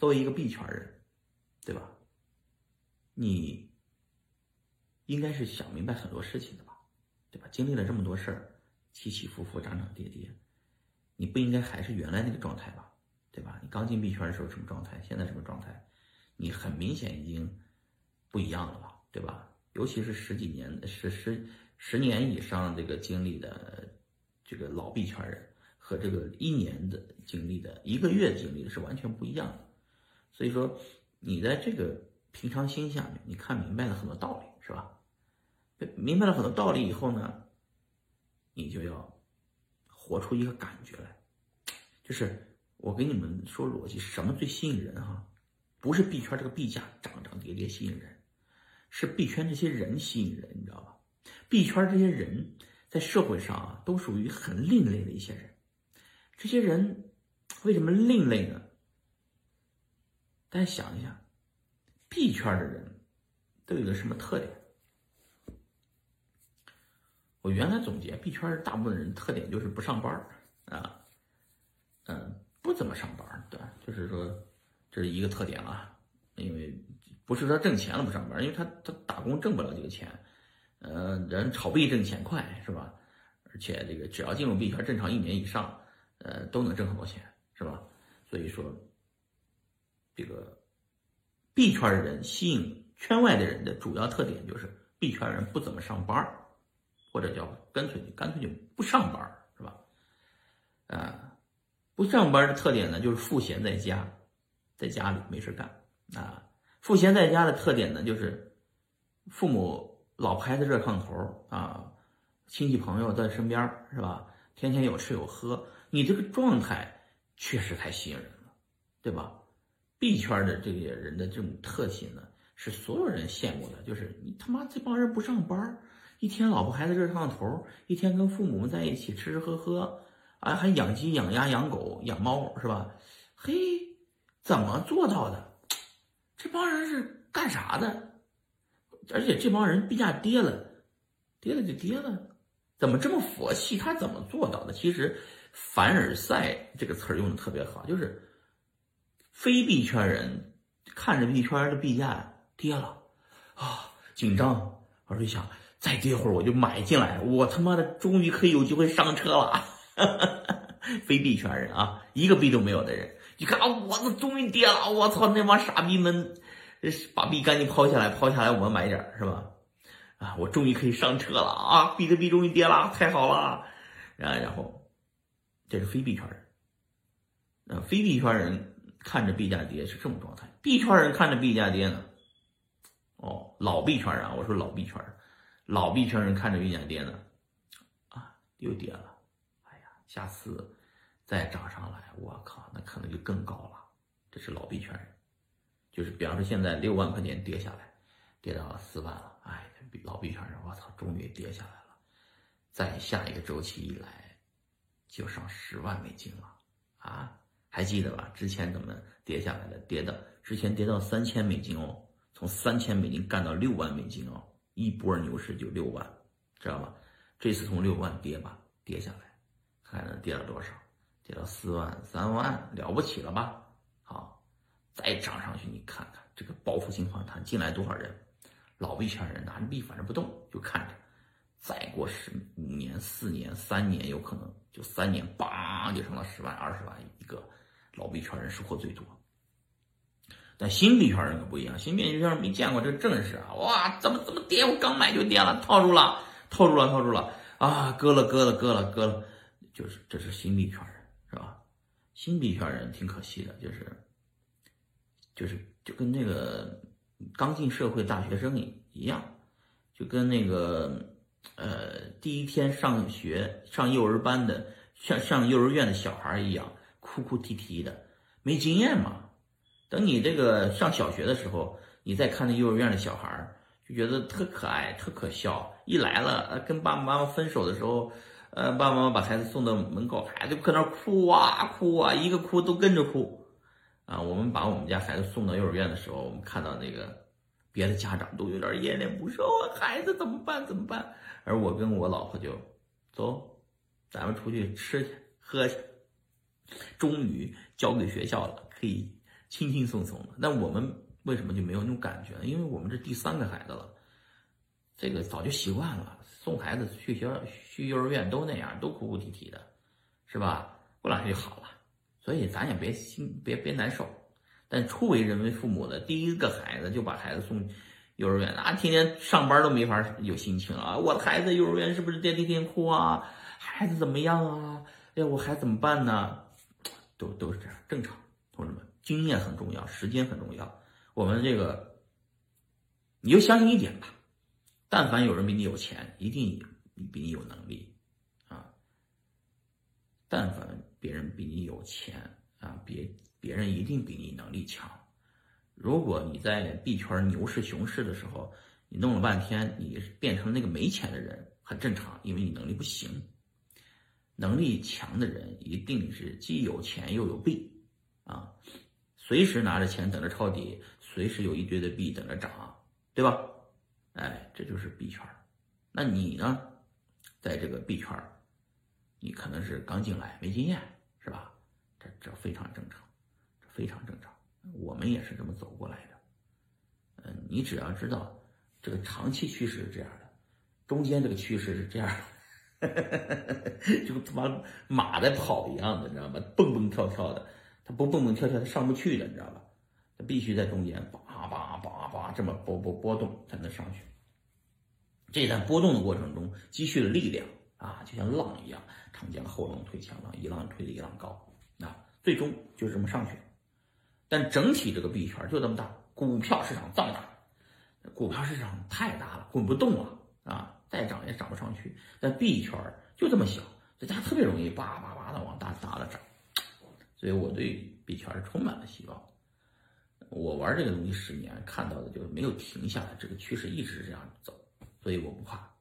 作为一个币圈人，对吧？你应该是想明白很多事情的吧，对吧？经历了这么多事儿，起起伏伏，涨涨跌跌，你不应该还是原来那个状态吧，对吧？你刚进币圈的时候什么状态，现在什么状态，你很明显已经不一样了吧，对吧？尤其是十几年、十十十年以上这个经历的这个老币圈人，和这个一年的经历的、一个月经历的是完全不一样的。所以说，你在这个平常心下面，你看明白了很多道理，是吧？明白了很多道理以后呢，你就要活出一个感觉来，就是我给你们说逻辑，什么最吸引人哈？不是币圈这个币价涨涨跌跌吸引人。是币圈这些人吸引人，你知道吧？币圈这些人在社会上啊，都属于很另类的一些人。这些人为什么另类呢？大家想一下，币圈的人都有个什么特点？我原来总结，币圈大部分人特点就是不上班啊，嗯，不怎么上班对，就是说这是一个特点啊，因为。不是说挣钱了不上班，因为他他打工挣不了这个钱，呃，人炒币挣钱快是吧？而且这个只要进入币圈，正常一年以上，呃，都能挣很多钱是吧？所以说，这个币圈的人吸引圈外的人的主要特点就是币圈人不怎么上班，或者叫干脆干脆就不上班是吧？啊，不上班的特点呢，就是赋闲在家，在家里没事干啊。赋闲在家的特点呢，就是父母老婆孩子热炕头啊，亲戚朋友在身边是吧？天天有吃有喝，你这个状态确实太吸引人了，对吧？币圈的这些人的这种特性呢，是所有人羡慕的，就是你他妈这帮人不上班，一天老婆孩子热炕头，一天跟父母们在一起吃吃喝喝，啊，还养鸡养鸭养狗养猫是吧？嘿，怎么做到的？这帮人是干啥的？而且这帮人币价跌了，跌了就跌了，怎么这么佛系？他怎么做到的？其实“凡尔赛”这个词儿用的特别好，就是非币圈人看着币圈的币价跌了啊，紧张，我就想再跌会儿我就买进来，我他妈的终于可以有机会上车了。非币圈人啊，一个币都没有的人。你看啊，我这终于跌了！我操，那帮傻逼们，把币赶紧抛下来，抛下来，我买点是吧？啊，我终于可以上车了啊！比特币终于跌了，太好了！然然后，这是非币圈人。啊非币圈人看着币价跌是这种状态，币圈人看着币价跌呢？哦，老币圈人，我说老币圈，老币圈人看着币价跌呢？啊，又跌了！哎呀，下次。再涨上来，我靠，那可能就更高了。这是老币圈人，就是比方说现在六万块钱跌下来，跌到四万了，哎，老币圈人，我操，终于跌下来了。在下一个周期一来，就上十万美金了啊！还记得吧？之前怎么跌下来的？跌的之前跌到三千美金哦，从三千美金干到六万美金哦，一波牛市就六万，知道吧？这次从六万跌吧，跌下来，看能跌了多少。跌到四万、三万，了不起了吧？好，再涨上去，你看看这个报复性反弹进来多少人？老币圈人拿着币反正不动，就看着。再过十五年、四年、三年，有可能就三年，梆就成了十万、二十万一个。老币圈人收获最多。但新币圈人可不一样，新币圈人没见过这阵势啊！哇，怎么怎么跌？我刚买就跌了，套住了，套住了，套住了啊！割了，割了，割了，割了，就是这是新币圈人。是吧？新币圈人挺可惜的，就是，就是就跟那个刚进社会大学生一一样，就跟那个呃第一天上学上幼儿班的上上幼儿园的小孩一样，哭哭啼啼的，没经验嘛。等你这个上小学的时候，你再看那幼儿园的小孩儿，就觉得特可爱、特可笑。一来了，跟爸爸妈妈分手的时候。呃，爸爸妈妈把孩子送到门口，孩子搁那哭啊哭啊，一个哭都跟着哭，啊，我们把我们家孩子送到幼儿园的时候，我们看到那个别的家长都有点恋恋不舍，孩子怎么办怎么办？而我跟我老婆就走，咱们出去吃去喝去，终于交给学校了，可以轻轻松松了。那我们为什么就没有那种感觉呢？因为我们这第三个孩子了，这个早就习惯了，送孩子去学校、去幼儿园都那样，都哭哭啼啼的，是吧？过两天就好了。所以咱也别心别别难受。但初为人为父母的第一个孩子就把孩子送幼儿园，啊，天天上班都没法有心情啊！我的孩子幼儿园是不是天天哭啊？孩子怎么样啊？哎呀，我孩子怎么办呢？都都是这样，正常。同志们，经验很重要，时间很重要。我们这个，你就相信一点吧，但凡有人比你有钱，一定比你有能力啊。但凡别人比你有钱啊，别别人一定比你能力强。如果你在币圈牛市熊市的时候，你弄了半天，你变成那个没钱的人，很正常，因为你能力不行。能力强的人一定是既有钱又有币，啊，随时拿着钱等着抄底，随时有一堆的币等着涨，对吧？哎，这就是币圈。那你呢，在这个币圈，你可能是刚进来没经验，是吧？这这非常正常，这非常正常。我们也是这么走过来的。嗯，你只要知道这个长期趋势是这样的，中间这个趋势是这样的。就他妈马在跑一样的，你知道吧？蹦蹦跳跳的，它不蹦蹦跳跳，它上不去的，你知道吧？它必须在中间叭叭叭叭这么波波波动才能上去。这在波动的过程中积蓄了力量啊，就像浪一样，长江后浪推前浪，一浪推的一浪高啊，最终就这么上去。但整体这个币圈就这么大，股票市场这么大，股票市场太大了，滚不动了啊！再涨也涨不上去，但币圈就这么小，这家特别容易叭叭叭的往大大的涨，所以我对币圈是充满了希望。我玩这个东西十年，看到的就是没有停下来，这个趋势一直是这样走，所以我不怕。